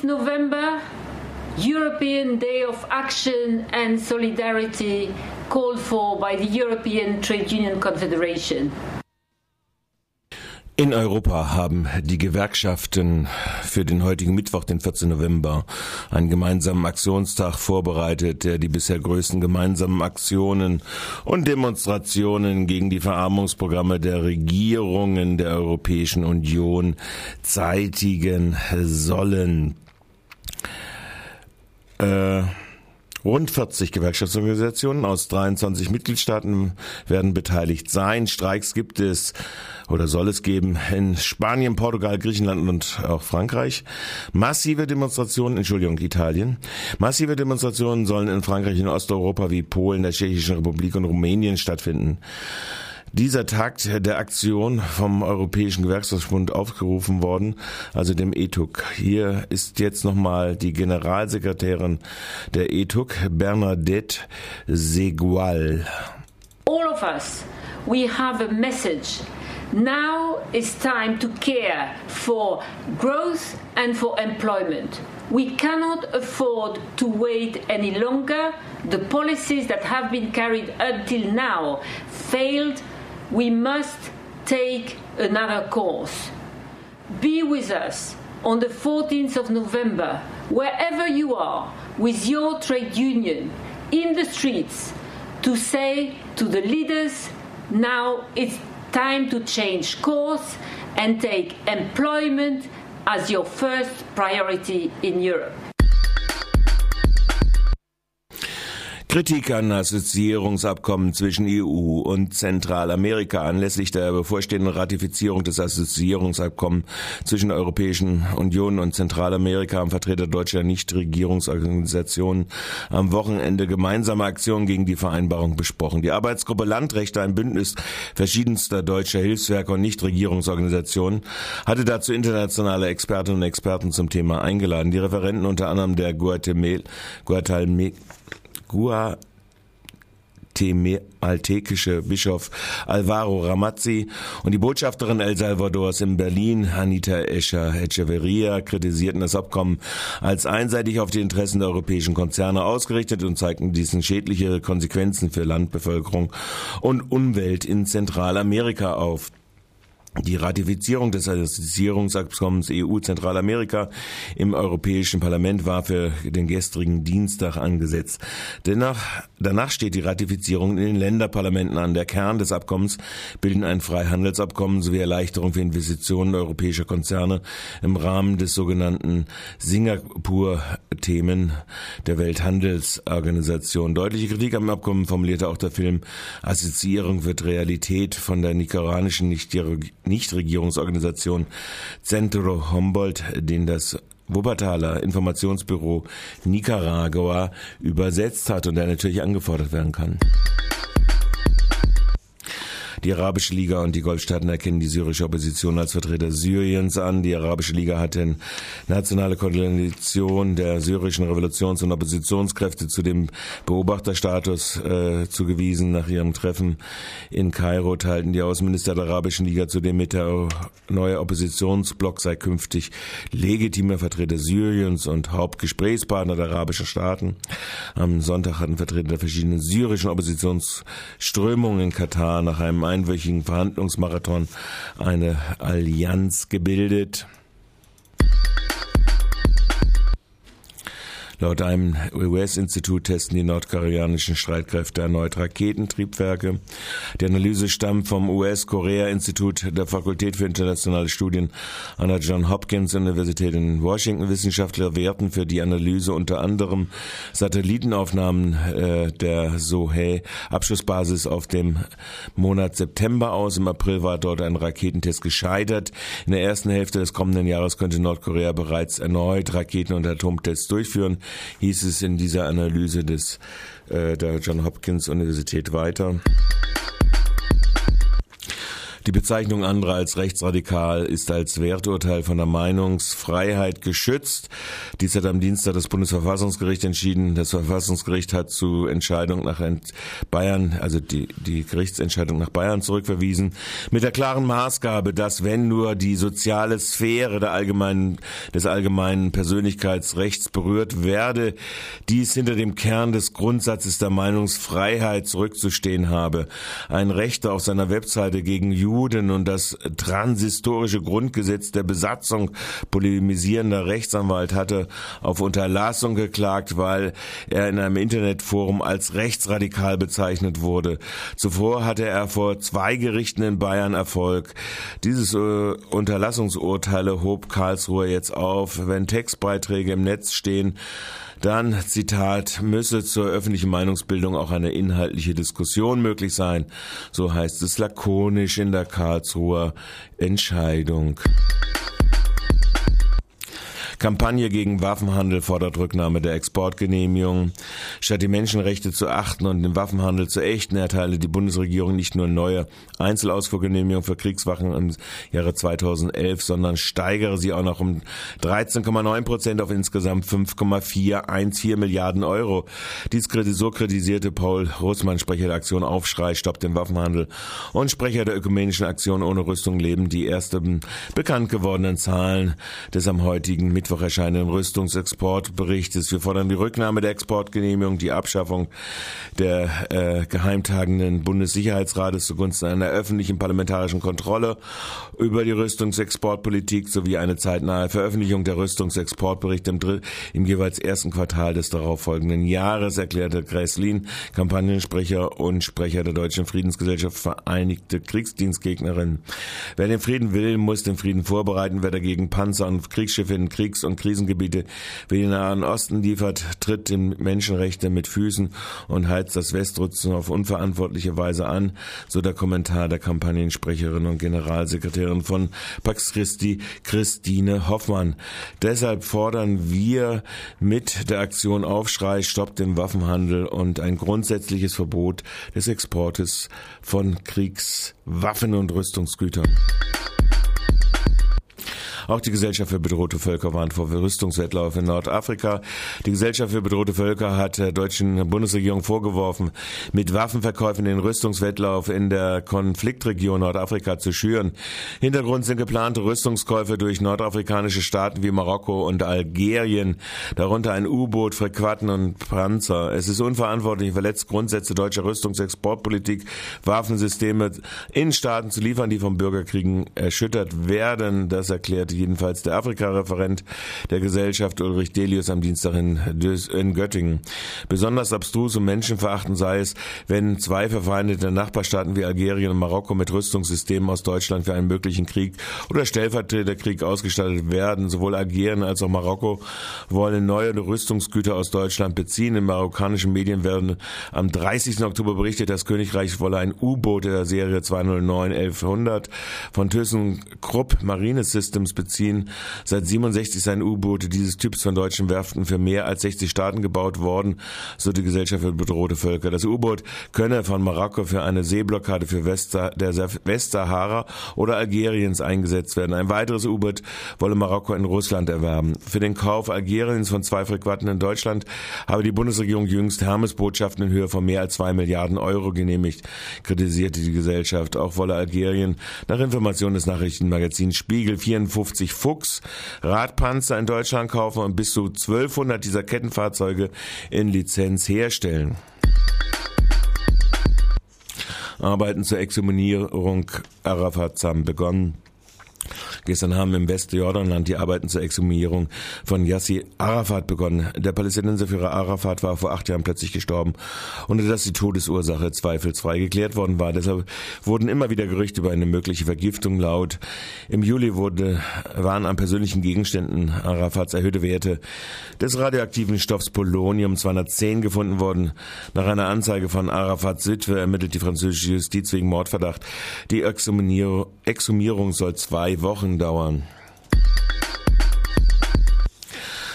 14th November, European Day of Action and Solidarity called for by the European Trade Union Confederation. In Europa haben die Gewerkschaften für den heutigen Mittwoch, den 14. November, einen gemeinsamen Aktionstag vorbereitet, der die bisher größten gemeinsamen Aktionen und Demonstrationen gegen die Verarmungsprogramme der Regierungen der Europäischen Union zeitigen sollen. Äh, Rund 40 Gewerkschaftsorganisationen aus 23 Mitgliedstaaten werden beteiligt sein. Streiks gibt es oder soll es geben in Spanien, Portugal, Griechenland und auch Frankreich. Massive Demonstrationen, Entschuldigung, Italien. Massive Demonstrationen sollen in Frankreich, in Osteuropa wie Polen, der Tschechischen Republik und Rumänien stattfinden. Dieser Tag der Aktion vom Europäischen Gewerkschaftsbund aufgerufen worden, also dem ETUC. Hier ist jetzt nochmal die Generalsekretärin der ETUC, Bernadette Segual. All of us, we have a message. Now is time to care for growth and for employment. We cannot afford to wait any longer. The policies that have been carried until now failed we must take another course. Be with us on the 14th of November, wherever you are, with your trade union, in the streets, to say to the leaders, now it's time to change course and take employment as your first priority in Europe. Kritik an Assoziierungsabkommen zwischen EU und Zentralamerika anlässlich der bevorstehenden Ratifizierung des Assoziierungsabkommens zwischen der Europäischen Union und Zentralamerika haben Vertreter deutscher Nichtregierungsorganisationen am Wochenende gemeinsame Aktionen gegen die Vereinbarung besprochen. Die Arbeitsgruppe Landrechte, ein Bündnis verschiedenster deutscher Hilfswerke und Nichtregierungsorganisationen, hatte dazu internationale Expertinnen und Experten zum Thema eingeladen. Die Referenten unter anderem der Guatemala guatemaltekische Bischof Alvaro Ramazzi und die Botschafterin El Salvadors in Berlin, Anita Escher Echeverria, kritisierten das Abkommen als einseitig auf die Interessen der europäischen Konzerne ausgerichtet und zeigten diesen schädliche Konsequenzen für Landbevölkerung und Umwelt in Zentralamerika auf. Die Ratifizierung des Assoziierungsabkommens EU-Zentralamerika im Europäischen Parlament war für den gestrigen Dienstag angesetzt. Dennoch, danach steht die Ratifizierung in den Länderparlamenten an. Der Kern des Abkommens bilden ein Freihandelsabkommen sowie Erleichterung für Investitionen europäischer Konzerne im Rahmen des sogenannten Singapur-Themen der Welthandelsorganisation. Deutliche Kritik am Abkommen formulierte auch der Film Assoziierung wird Realität von der nicaraguanischen Nichtregierungsorganisation Centro Humboldt, den das Wuppertaler Informationsbüro Nicaragua übersetzt hat und der natürlich angefordert werden kann. Die Arabische Liga und die Golfstaaten erkennen die syrische Opposition als Vertreter Syriens an. Die Arabische Liga hat den nationale Koalition der syrischen Revolutions- und Oppositionskräfte zu dem Beobachterstatus äh, zugewiesen. Nach ihrem Treffen in Kairo teilten die Außenminister der Arabischen Liga zudem mit, der neue Oppositionsblock sei künftig legitimer Vertreter Syriens und Hauptgesprächspartner der arabischen Staaten. Am Sonntag hatten Vertreter der verschiedenen syrischen Oppositionsströmungen in Katar nach einem einwöchigen Verhandlungsmarathon eine Allianz gebildet. Laut einem US-Institut testen die nordkoreanischen Streitkräfte erneut Raketentriebwerke. Die Analyse stammt vom US-Korea-Institut der Fakultät für internationale Studien an der John Hopkins Universität in Washington. Wissenschaftler werten für die Analyse unter anderem Satellitenaufnahmen äh, der Sohae Abschussbasis auf dem Monat September aus. Im April war dort ein Raketentest gescheitert. In der ersten Hälfte des kommenden Jahres könnte Nordkorea bereits erneut Raketen- und Atomtests durchführen hieß es in dieser Analyse des, äh, der John Hopkins Universität weiter. Die Bezeichnung anderer als rechtsradikal ist als Werturteil von der Meinungsfreiheit geschützt. Dies hat am Dienstag das Bundesverfassungsgericht entschieden. Das Verfassungsgericht hat zu Entscheidung nach Bayern, also die, die Gerichtsentscheidung nach Bayern zurückverwiesen, mit der klaren Maßgabe, dass wenn nur die soziale Sphäre der allgemeinen, des allgemeinen Persönlichkeitsrechts berührt werde, dies hinter dem Kern des Grundsatzes der Meinungsfreiheit zurückzustehen habe. Ein Rechter auf seiner Webseite gegen Juden und das transhistorische Grundgesetz der Besatzung polemisierender Rechtsanwalt hatte auf Unterlassung geklagt, weil er in einem Internetforum als rechtsradikal bezeichnet wurde. Zuvor hatte er vor zwei Gerichten in Bayern Erfolg. Dieses äh, Unterlassungsurteile hob Karlsruhe jetzt auf. Wenn Textbeiträge im Netz stehen, dann, Zitat, müsse zur öffentlichen Meinungsbildung auch eine inhaltliche Diskussion möglich sein. So heißt es lakonisch in der Karlsruher Entscheidung. Kampagne gegen Waffenhandel fordert Rücknahme der Exportgenehmigung. Statt die Menschenrechte zu achten und den Waffenhandel zu ächten, erteile die Bundesregierung nicht nur neue Einzelausfuhrgenehmigungen für Kriegswaffen im Jahre 2011, sondern steigere sie auch noch um 13,9 Prozent auf insgesamt 5,414 Milliarden Euro. Dies so kritisierte Paul Russmann, Sprecher der Aktion Aufschrei, stoppt den Waffenhandel und Sprecher der ökumenischen Aktion ohne Rüstung leben die ersten bekannt gewordenen Zahlen des am heutigen Mittwoch Mittwoch erscheinenden Rüstungsexportberichtes. Wir fordern die Rücknahme der Exportgenehmigung, die Abschaffung der äh, geheimtagenden Bundessicherheitsrates zugunsten einer öffentlichen parlamentarischen Kontrolle über die Rüstungsexportpolitik sowie eine zeitnahe Veröffentlichung der Rüstungsexportberichte im, im jeweils ersten Quartal des darauffolgenden Jahres, erklärte Gräslin, Kampagnensprecher und Sprecher der Deutschen Friedensgesellschaft Vereinigte Kriegsdienstgegnerin. Wer den Frieden will, muss den Frieden vorbereiten. Wer dagegen Panzer und Kriegsschiffe in Kriegs- Kriegs- und Krisengebiete wie den Nahen Osten liefert, tritt den Menschenrechte mit Füßen und heizt das Westrutzen auf unverantwortliche Weise an, so der Kommentar der Kampagnensprecherin und Generalsekretärin von Pax Christi, Christine Hoffmann. Deshalb fordern wir mit der Aktion Aufschrei Stopp den Waffenhandel und ein grundsätzliches Verbot des Exportes von Kriegswaffen und Rüstungsgütern. Auch die Gesellschaft für bedrohte Völker warnt vor Rüstungswettlauf in Nordafrika. Die Gesellschaft für bedrohte Völker hat der deutschen Bundesregierung vorgeworfen, mit Waffenverkäufen den Rüstungswettlauf in der Konfliktregion Nordafrika zu schüren. Hintergrund sind geplante Rüstungskäufe durch nordafrikanische Staaten wie Marokko und Algerien, darunter ein U-Boot, Frequatten und Panzer. Es ist unverantwortlich, verletzt Grundsätze deutscher Rüstungsexportpolitik, Waffensysteme in Staaten zu liefern, die vom Bürgerkriegen erschüttert werden. Das erklärte jedenfalls der Afrika-Referent der Gesellschaft Ulrich Delius am Dienstag in, in Göttingen. Besonders abstrus und menschenverachtend sei es, wenn zwei verfeindete Nachbarstaaten wie Algerien und Marokko mit Rüstungssystemen aus Deutschland für einen möglichen Krieg oder Stellvertreterkrieg ausgestattet werden. Sowohl Algerien als auch Marokko wollen neue Rüstungsgüter aus Deutschland beziehen. In marokkanischen Medien werden am 30. Oktober berichtet, das Königreich wolle ein U-Boot der Serie 209 1100 von ThyssenKrupp Marine Systems beziehen beziehen. Seit 67 seien U-Boote dieses Typs von deutschen Werften für mehr als 60 Staaten gebaut worden, so die Gesellschaft für bedrohte Völker. Das U-Boot könne von Marokko für eine Seeblockade für Westsah der Westsahara oder Algeriens eingesetzt werden. Ein weiteres U-Boot wolle Marokko in Russland erwerben. Für den Kauf Algeriens von zwei Frequaten in Deutschland habe die Bundesregierung jüngst Hermesbotschaften in Höhe von mehr als zwei Milliarden Euro genehmigt, kritisierte die Gesellschaft. Auch wolle Algerien nach Informationen des Nachrichtenmagazins Spiegel 54 50 Fuchs Radpanzer in Deutschland kaufen und bis zu 1200 dieser Kettenfahrzeuge in Lizenz herstellen. Arbeiten zur Exhumierung Arafat haben begonnen. Gestern haben im Westjordanland die Arbeiten zur Exhumierung von Yassi Arafat begonnen. Der Palästinenserführer Arafat war vor acht Jahren plötzlich gestorben, ohne dass die Todesursache zweifelsfrei geklärt worden war. Deshalb wurden immer wieder Gerüchte über eine mögliche Vergiftung laut. Im Juli wurde, waren an persönlichen Gegenständen Arafats erhöhte Werte des radioaktiven Stoffs Polonium 210 gefunden worden. Nach einer Anzeige von Arafats Witwe ermittelt die französische Justiz wegen Mordverdacht. Die Exhumierung soll zwei Wochen Wochen dauern.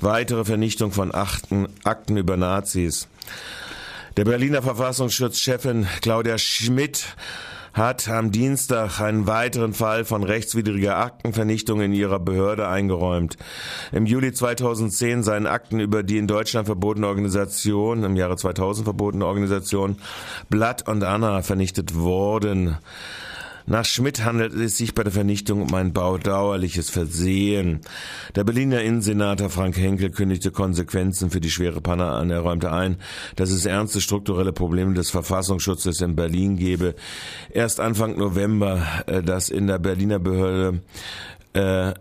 Weitere Vernichtung von Akten, Akten über Nazis. Der Berliner Verfassungsschutzchefin Claudia Schmidt hat am Dienstag einen weiteren Fall von rechtswidriger Aktenvernichtung in ihrer Behörde eingeräumt. Im Juli 2010 seien Akten über die in Deutschland verbotene Organisation, im Jahre 2000 verbotene Organisation Blood und Anna vernichtet worden. Nach Schmidt handelt es sich bei der Vernichtung um ein baudauerliches Versehen. Der Berliner Innensenator Frank Henkel kündigte Konsequenzen für die schwere Panne an. Er räumte ein, dass es ernste strukturelle Probleme des Verfassungsschutzes in Berlin gebe. Erst Anfang November, äh, dass in der Berliner Behörde äh,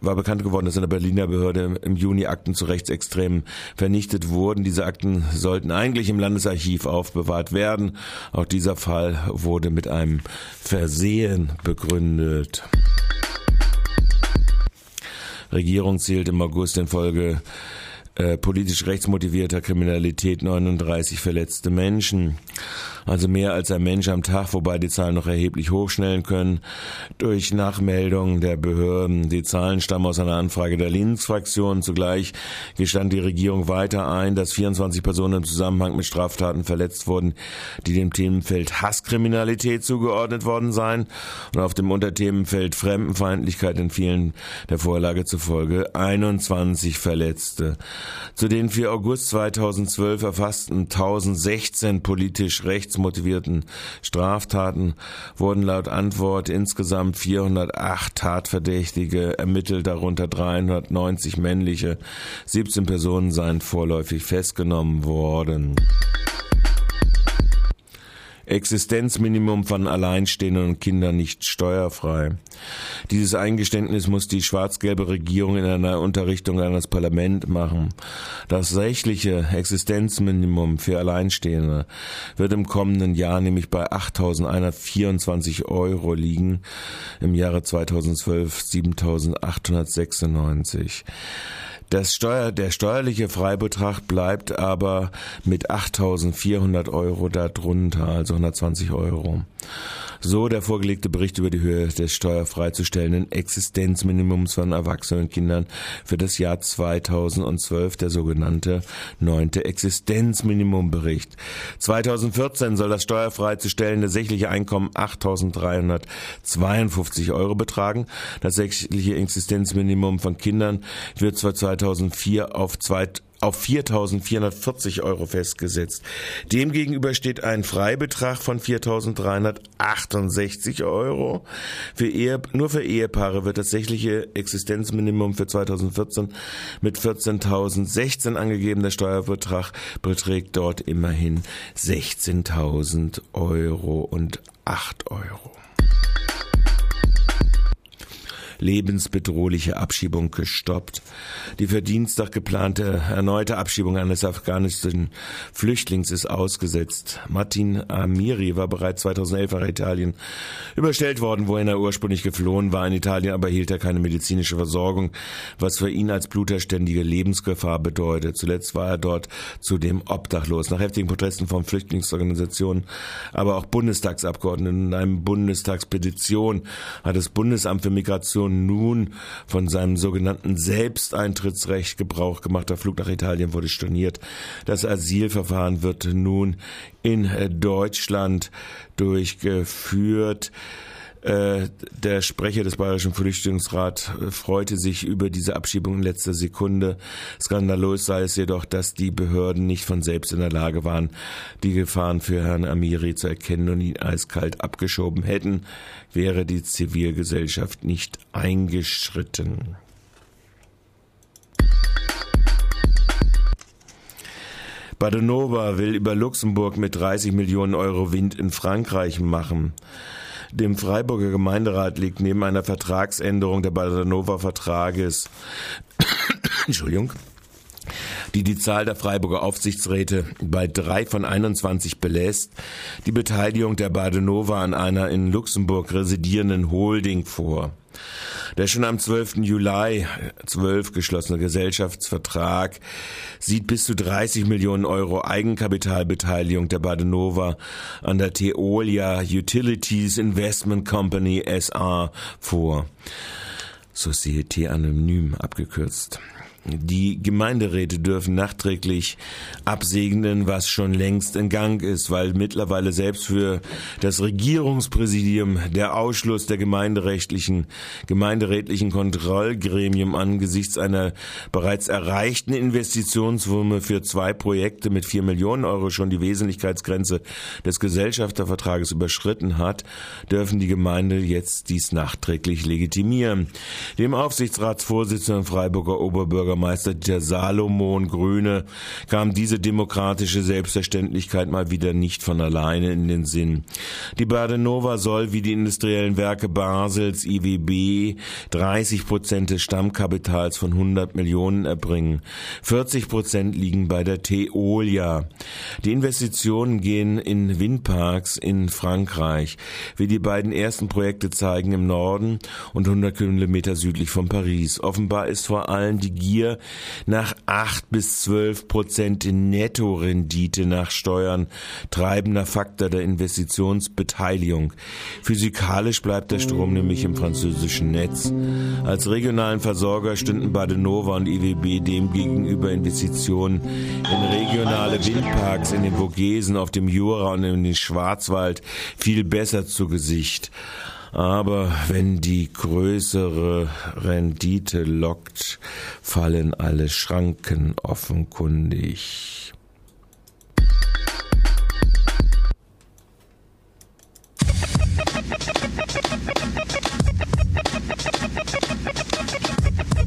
war bekannt geworden, dass in der Berliner Behörde im Juni Akten zu Rechtsextremen vernichtet wurden. Diese Akten sollten eigentlich im Landesarchiv aufbewahrt werden. Auch dieser Fall wurde mit einem Versehen begründet. Regierung zählt im August in Folge äh, politisch rechtsmotivierter Kriminalität 39 verletzte Menschen also mehr als ein Mensch am Tag, wobei die Zahlen noch erheblich hochschnellen können. Durch Nachmeldungen der Behörden. Die Zahlen stammen aus einer Anfrage der Linksfraktion. Zugleich gestand die Regierung weiter ein, dass 24 Personen im Zusammenhang mit Straftaten verletzt wurden, die dem Themenfeld Hasskriminalität zugeordnet worden seien und auf dem Unterthemenfeld Fremdenfeindlichkeit in vielen der Vorlage zufolge 21 Verletzte. Zu den für August 2012 erfassten 1016 politisch rechts rechtsmotivierten Straftaten wurden laut Antwort insgesamt 408 Tatverdächtige ermittelt, darunter 390 männliche. 17 Personen seien vorläufig festgenommen worden. Existenzminimum von Alleinstehenden und Kindern nicht steuerfrei. Dieses Eingeständnis muss die schwarz-gelbe Regierung in einer Unterrichtung an das Parlament machen. Das rechtliche Existenzminimum für Alleinstehende wird im kommenden Jahr nämlich bei 8.124 Euro liegen, im Jahre 2012 7.896. Das Steuer, der steuerliche Freibetrag bleibt aber mit 8.400 Euro darunter, also 120 Euro. So der vorgelegte Bericht über die Höhe des steuerfreizustellenden Existenzminimums von erwachsenen Kindern für das Jahr 2012, der sogenannte neunte Existenzminimumbericht. 2014 soll das steuerfreizustellende sächliche Einkommen 8.352 Euro betragen. Das sächliche Existenzminimum von Kindern wird zwar 2004 auf 2 auf 4.440 Euro festgesetzt. Demgegenüber steht ein Freibetrag von 4.368 Euro. Für Ehe, nur für Ehepaare wird das tatsächliche Existenzminimum für 2014 mit 14.016 angegeben. Der Steuerbetrag beträgt dort immerhin 16.000 Euro und 8 Euro lebensbedrohliche Abschiebung gestoppt. Die für Dienstag geplante erneute Abschiebung eines afghanischen Flüchtlings ist ausgesetzt. Martin Amiri war bereits 2011 nach Italien überstellt worden, wohin er ursprünglich geflohen war. In Italien aber hielt er keine medizinische Versorgung, was für ihn als Bluter ständige Lebensgefahr bedeutet. Zuletzt war er dort zudem obdachlos. Nach heftigen Protesten von Flüchtlingsorganisationen, aber auch Bundestagsabgeordneten in einem Bundestagspetition hat das Bundesamt für Migration nun von seinem sogenannten Selbsteintrittsrecht Gebrauch gemacht. Der Flug nach Italien wurde storniert. Das Asylverfahren wird nun in Deutschland durchgeführt. Äh, der Sprecher des Bayerischen Flüchtlingsrats äh, freute sich über diese Abschiebung in letzter Sekunde. Skandalös sei es jedoch, dass die Behörden nicht von selbst in der Lage waren, die Gefahren für Herrn Amiri zu erkennen und ihn eiskalt abgeschoben hätten, wäre die Zivilgesellschaft nicht eingeschritten. Badenova will über Luxemburg mit 30 Millionen Euro Wind in Frankreich machen. Dem Freiburger Gemeinderat liegt neben einer Vertragsänderung der Badenova Vertrages Entschuldigung die die Zahl der Freiburger Aufsichtsräte bei drei von 21 belässt, die Beteiligung der Badenova an einer in Luxemburg residierenden Holding vor. Der schon am 12. Juli 12 geschlossene Gesellschaftsvertrag sieht bis zu 30 Millionen Euro Eigenkapitalbeteiligung der Badenova an der Teolia Utilities Investment Company SA vor. Société Anonym abgekürzt. Die Gemeinderäte dürfen nachträglich absegnen, was schon längst in Gang ist, weil mittlerweile selbst für das Regierungspräsidium der Ausschluss der gemeinderechtlichen, gemeinderätlichen Kontrollgremium angesichts einer bereits erreichten Investitionssumme für zwei Projekte mit vier Millionen Euro schon die Wesentlichkeitsgrenze des Gesellschaftervertrages überschritten hat, dürfen die Gemeinde jetzt dies nachträglich legitimieren. Dem Aufsichtsratsvorsitzenden Freiburger Oberbürger Bürgermeister der Salomon Grüne kam diese demokratische Selbstverständlichkeit mal wieder nicht von alleine in den Sinn. Die Badenova soll wie die industriellen Werke Basels IWB 30 Prozent des Stammkapitals von 100 Millionen erbringen. 40 Prozent liegen bei der Teolia. Die Investitionen gehen in Windparks in Frankreich, wie die beiden ersten Projekte zeigen im Norden und 100 Kilometer südlich von Paris. Offenbar ist vor allem die Gier hier nach acht bis zwölf Prozent Nettorendite nach Steuern treibender Faktor der Investitionsbeteiligung. Physikalisch bleibt der Strom nämlich im französischen Netz. Als regionalen Versorger stünden Badenova und IWB demgegenüber Investitionen in regionale Windparks in den Vogesen, auf dem Jura und in den Schwarzwald viel besser zu Gesicht. Aber wenn die größere Rendite lockt, fallen alle Schranken offenkundig.